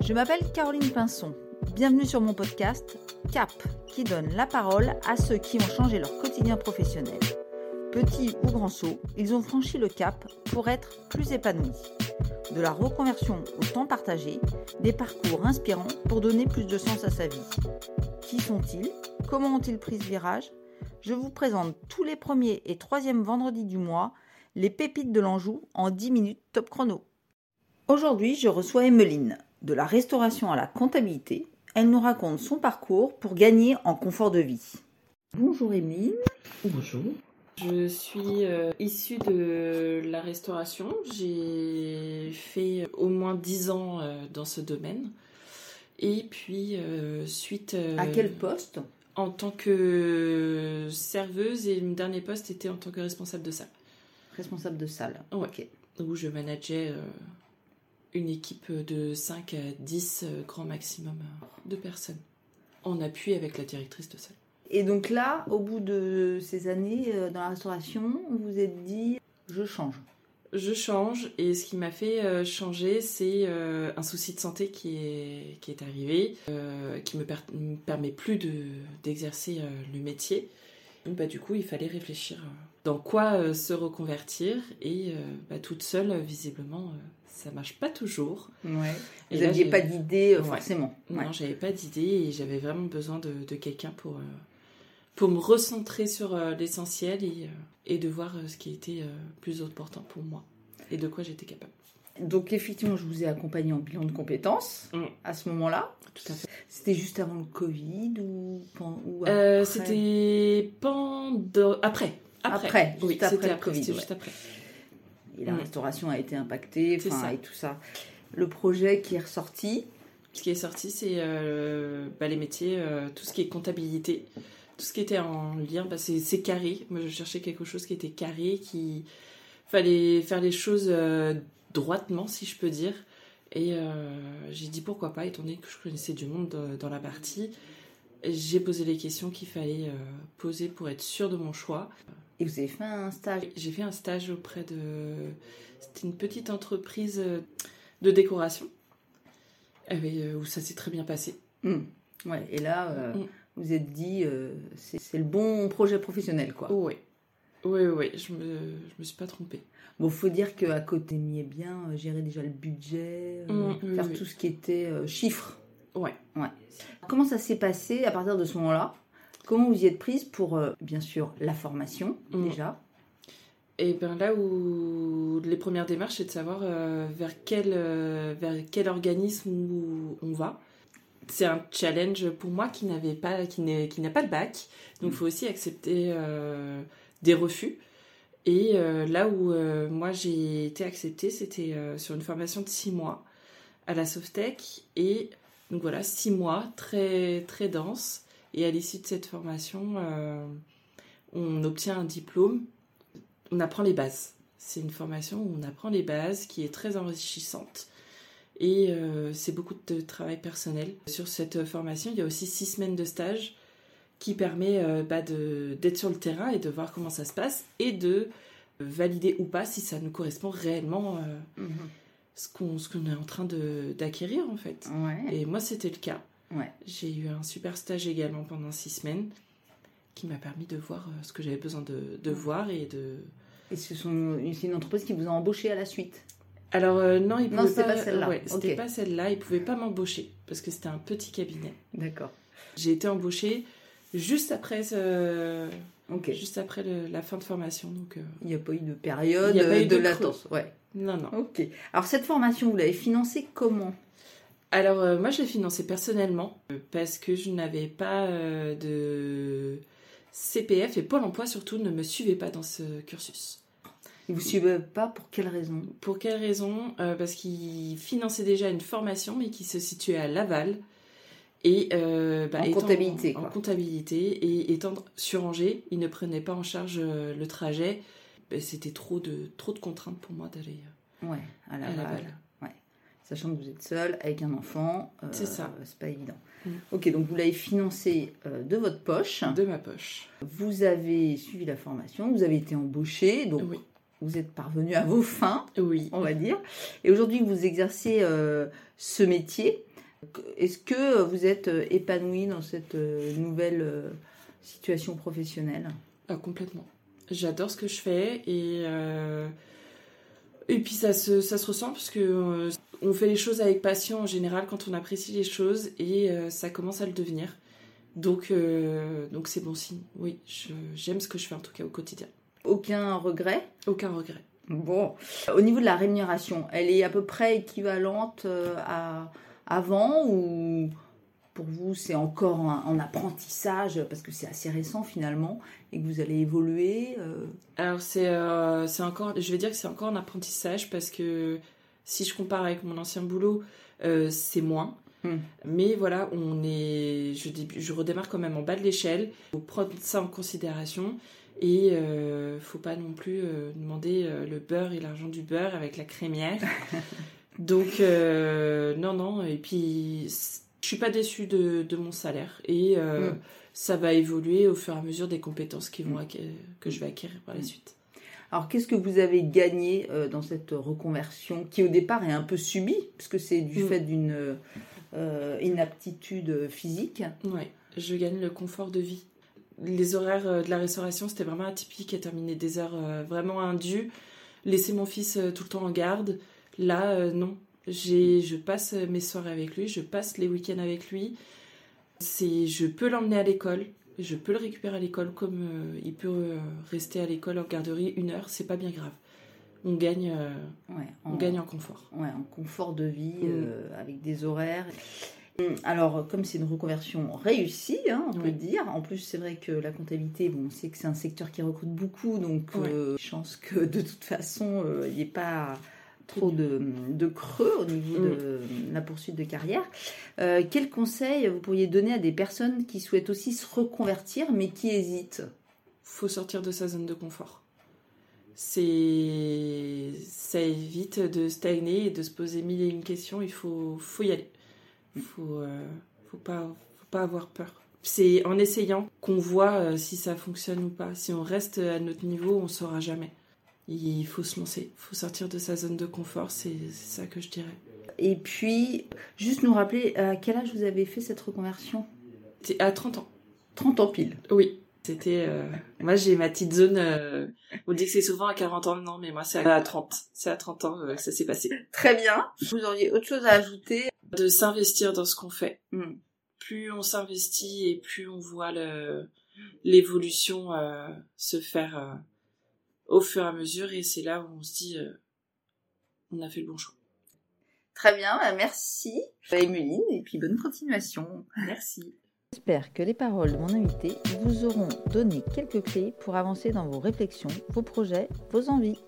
Je m'appelle Caroline Pinson. Bienvenue sur mon podcast CAP, qui donne la parole à ceux qui ont changé leur quotidien professionnel. Petits ou grands sauts, ils ont franchi le cap pour être plus épanouis. De la reconversion au temps partagé, des parcours inspirants pour donner plus de sens à sa vie. Qui sont-ils? Comment ont-ils pris ce virage? Je vous présente tous les premiers et troisièmes vendredis du mois les pépites de l'Anjou en 10 minutes top chrono. Aujourd'hui, je reçois Emmeline. De la restauration à la comptabilité, elle nous raconte son parcours pour gagner en confort de vie. Bonjour Emeline. Bonjour. Je suis euh, issue de la restauration. J'ai fait au moins 10 ans euh, dans ce domaine. Et puis, euh, suite. à quel poste? En tant que serveuse, et mon dernier poste était en tant que responsable de salle. Responsable de salle. Ok. Où je manageais une équipe de 5 à 10 grand maximum de personnes. En appui avec la directrice de salle. Et donc là, au bout de ces années euh, dans la restauration, vous vous êtes dit, je change. Je change et ce qui m'a fait euh, changer, c'est euh, un souci de santé qui est, qui est arrivé, qui me, me permet plus d'exercer le métier. Donc bah, du coup, il fallait réfléchir dans quoi se reconvertir et bah, toute seule, visiblement, ça marche pas toujours. Ouais. Vous n'aviez pas d'idée forcément. Non, j'avais pas d'idée et j'avais vraiment besoin de, de quelqu'un pour pour me recentrer sur euh, l'essentiel et, euh, et, de voir euh, ce qui était plus important pour moi et de quoi j'étais capable. Donc effectivement, je vous ai accompagné en bilan de compétences mm. à ce moment-là. Tout à fait. C'était juste avant le Covid ou, ou après? C'était pendant après. Après, oui, c'était après, le Covid. juste après. Et la mm. restauration a été impactée, enfin, et tout ça. Le projet qui est ressorti. Ce qui est sorti, c'est bah, les métiers, tout ce qui est comptabilité tout ce qui était en lien, bah, c'est carré. Moi, je cherchais quelque chose qui était carré, qui fallait faire les choses euh, droitement, si je peux dire. Et euh, j'ai dit pourquoi pas, étant donné que je connaissais du monde dans la partie. J'ai posé les questions qu'il fallait euh, poser pour être sûr de mon choix. Et vous avez fait un stage J'ai fait un stage auprès de. C'était une petite entreprise de décoration. où ça s'est très bien passé. Mmh. Ouais, et là, mmh vous êtes dit, euh, c'est le bon projet professionnel, quoi. Oui, oui, oui, je me, je me suis pas trompée. Bon, faut dire qu'à côté, m'y est bien euh, gérer déjà le budget, euh, mmh, faire tout ce qui était chiffres. Ouais. ouais. Comment ça s'est passé à partir de ce moment-là? Comment vous y êtes prise pour, bien sûr, la formation, mmh. déjà? Et bien là où les premières démarches, c'est de savoir vers, quel, vers quel organisme on va. C'est un challenge pour moi qui n'avait pas qui n'a pas le bac. Donc il faut aussi accepter euh, des refus. Et euh, là où euh, moi j'ai été acceptée c'était sur une formation de six mois à la Softec. Et donc voilà six mois très très dense et à l'issue de cette formation on obtient un diplôme on apprend les bases c'est une formation où on apprend les bases qui est très enrichissante et euh, c'est beaucoup de travail personnel. Sur cette formation, il y a aussi six semaines de stage qui permet euh, bah, d'être sur le terrain et de voir comment ça se passe et de valider ou pas si ça nous correspond réellement euh, mhm. ce qu'on est en train d'acquérir en fait. Et moi, c'était le cas. J'ai eu un super stage également pendant six semaines qui m'a permis de voir ce que j'avais besoin de, de voir et de... Et c'est une entreprise qui vous a embauché à la suite? Alors euh, non, il pouvait pas, celle-là. c'était pas celle-là. Il pouvait pas m'embaucher parce que c'était un petit cabinet. D'accord. J'ai été embauchée juste après ce... juste après la fin de formation. Donc euh, il n'y a pas eu de période a pas eu de, latence. Ouais. Non non. Ok. Alors cette formation, vous l'avez financée comment? Alors euh, moi je l'ai financée personnellement parce que je n'avais pas de CPF et Pôle Emploi surtout ne me suivait pas dans ce cursus. Ils vous suivait pas pour quelle raison? Pour quelle raison? Euh, Parce qu'il finançait déjà une formation, mais qui se situait à Laval. Et, euh, bah, en comptabilité. En comptabilité. Et étant sur Angers, il ne prenait pas en charge euh, le trajet. Bah, c'était trop de, trop de contraintes pour moi d'aller ouais, à Laval. Sachant que vous êtes seule avec un enfant. c'est ça. C'est pas évident. Mm. Ok, donc vous l'avez financé de votre poche. De ma poche. Vous avez suivi la formation, vous avez été embauché. Donc oui vous êtes parvenu à vos fins, Oui. on va dire. Et aujourd'hui, vous exercez euh, ce métier. Est-ce que vous êtes euh, épanoui dans cette euh, nouvelle euh, situation professionnelle? Ah, complètement. J'adore ce que je fais et euh, et puis ça se, ça se ressent parce que euh, on fait les choses avec passion en général quand on apprécie les choses et euh, ça commence à le devenir. Donc euh, donc c'est bon signe. Oui, j'aime ce que je fais en tout cas au quotidien. Aucun regret? Aucun regret. Bon. Au niveau de la rémunération, elle est à peu près équivalente euh, à avant ou pour vous c'est encore en, en apprentissage parce que c'est assez récent finalement et que vous allez évoluer Alors c'est encore, je vais dire que c'est encore un apprentissage parce que si je compare avec mon ancien boulot, euh, c'est moins. Hmm. Mais voilà, on est, je, redémarre quand même en bas de l'échelle. Faut prendre ça en considération et euh, faut pas non plus euh, demander euh, le beurre et l'argent du beurre avec la crémière. Donc non non et puis je suis pas déçue de, de mon salaire et Hmm. ça va évoluer au fur et à mesure des compétences qui vont Hmm. que je vais acquérir par la suite. Alors, qu'est-ce que vous avez gagné euh, dans cette reconversion qui, au départ, est un peu subie, puisque c'est du Mm. fait d'une euh, inaptitude physique? Ouais, je gagne le confort de vie. Les horaires euh, de la restauration, c'était vraiment atypique et terminer des heures euh, vraiment indues. Laisser mon fils tout le temps en garde, là, non. Je passe mes soirées avec lui, je passe les week-ends avec lui. Je peux l'emmener à l'école, je peux le récupérer à l'école comme euh, il peut euh, rester à l'école en garderie une heure, c'est pas bien grave. On gagne, euh, Ouais, on en, gagne en confort. ouais, en confort de vie, Mm. avec des horaires. Hum, Alors, comme c'est une reconversion réussie, hein, on peut Oui. dire. En plus, c'est vrai que la comptabilité, bon, on sait que c'est un secteur qui recrute beaucoup, donc chance que de toute façon, il n'y ait pas trop de, de creux au niveau de la poursuite de carrière. Euh, quel conseil vous pourriez donner à des personnes qui souhaitent aussi se reconvertir, mais qui hésitent? Faut sortir de sa zone de confort. C'est ça évite de stagner et de se poser mille et une questions. Il faut, faut y aller. Il faut, euh, faut pas, faut pas avoir peur. C'est en essayant qu'on voit euh, si ça fonctionne ou pas. Si on reste à notre niveau, on saura jamais. Il faut se lancer. Il faut sortir de sa zone de confort. C'est ça que je dirais. Et puis, juste nous rappeler, à quel âge vous avez fait cette reconversion? C'est à 30 ans. 30 ans pile. Oui. C'était. euh, Moi, j'ai ma petite zone. euh, On dit que c'est souvent à 40 ans. Non, mais moi, c'est à 30. C'est à 30 ans euh, que ça s'est passé. Très bien. Vous auriez autre chose à ajouter? De s'investir dans ce qu'on fait. Hmm. Plus on s'investit et plus on voit le l'évolution se faire au fur et à mesure et c'est là où on se dit euh, on a fait le bon choix. Très bien, bah, merci Emeline, et puis bonne continuation. Merci. J'espère que les paroles de mon invité vous auront donné quelques clés pour avancer dans vos réflexions, vos projets, vos envies.